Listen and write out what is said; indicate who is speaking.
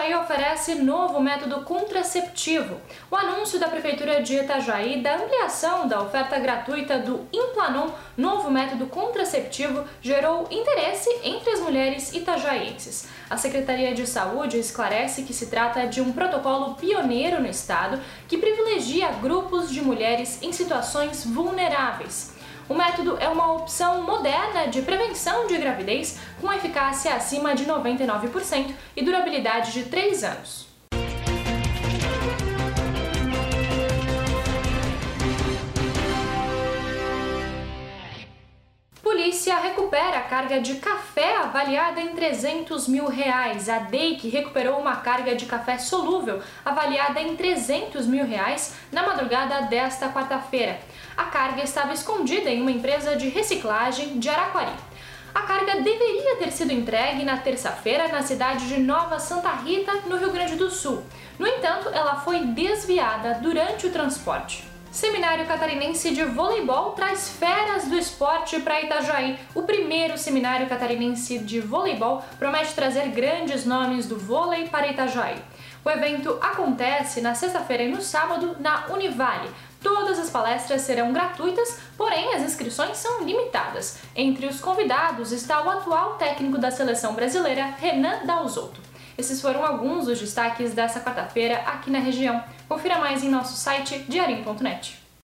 Speaker 1: Itajaí oferece novo método contraceptivo. O anúncio da Prefeitura de Itajaí da ampliação da oferta gratuita do Implanon, novo método contraceptivo, gerou interesse entre as mulheres itajaienses. A Secretaria de Saúde esclarece que se trata de um protocolo pioneiro no estado que privilegia grupos de mulheres em situações vulneráveis. O método é uma opção moderna de prevenção de gravidez com eficácia acima de 99% e durabilidade de 3 anos. Polícia recupera a carga de café avaliada em 300 mil reais. A DEIC recuperou uma carga de café solúvel avaliada em 300 mil reais na madrugada desta quarta-feira. A carga estava escondida em uma empresa de reciclagem de Araquari. A carga deveria ter sido entregue na terça-feira na cidade de Nova Santa Rita, no Rio Grande do Sul. No entanto, ela foi desviada durante o transporte. Seminário Catarinense de Voleibol traz feras do esporte para Itajaí. O primeiro seminário catarinense de voleibol promete trazer grandes nomes do vôlei para Itajaí. O evento acontece na sexta-feira e no sábado na Univale. Todas as palestras serão gratuitas, porém as inscrições são limitadas. Entre os convidados está o atual técnico da seleção brasileira, Renan Dalzotto. Esses foram alguns dos destaques dessa quarta-feira aqui na região. Confira mais em nosso site diarim.net.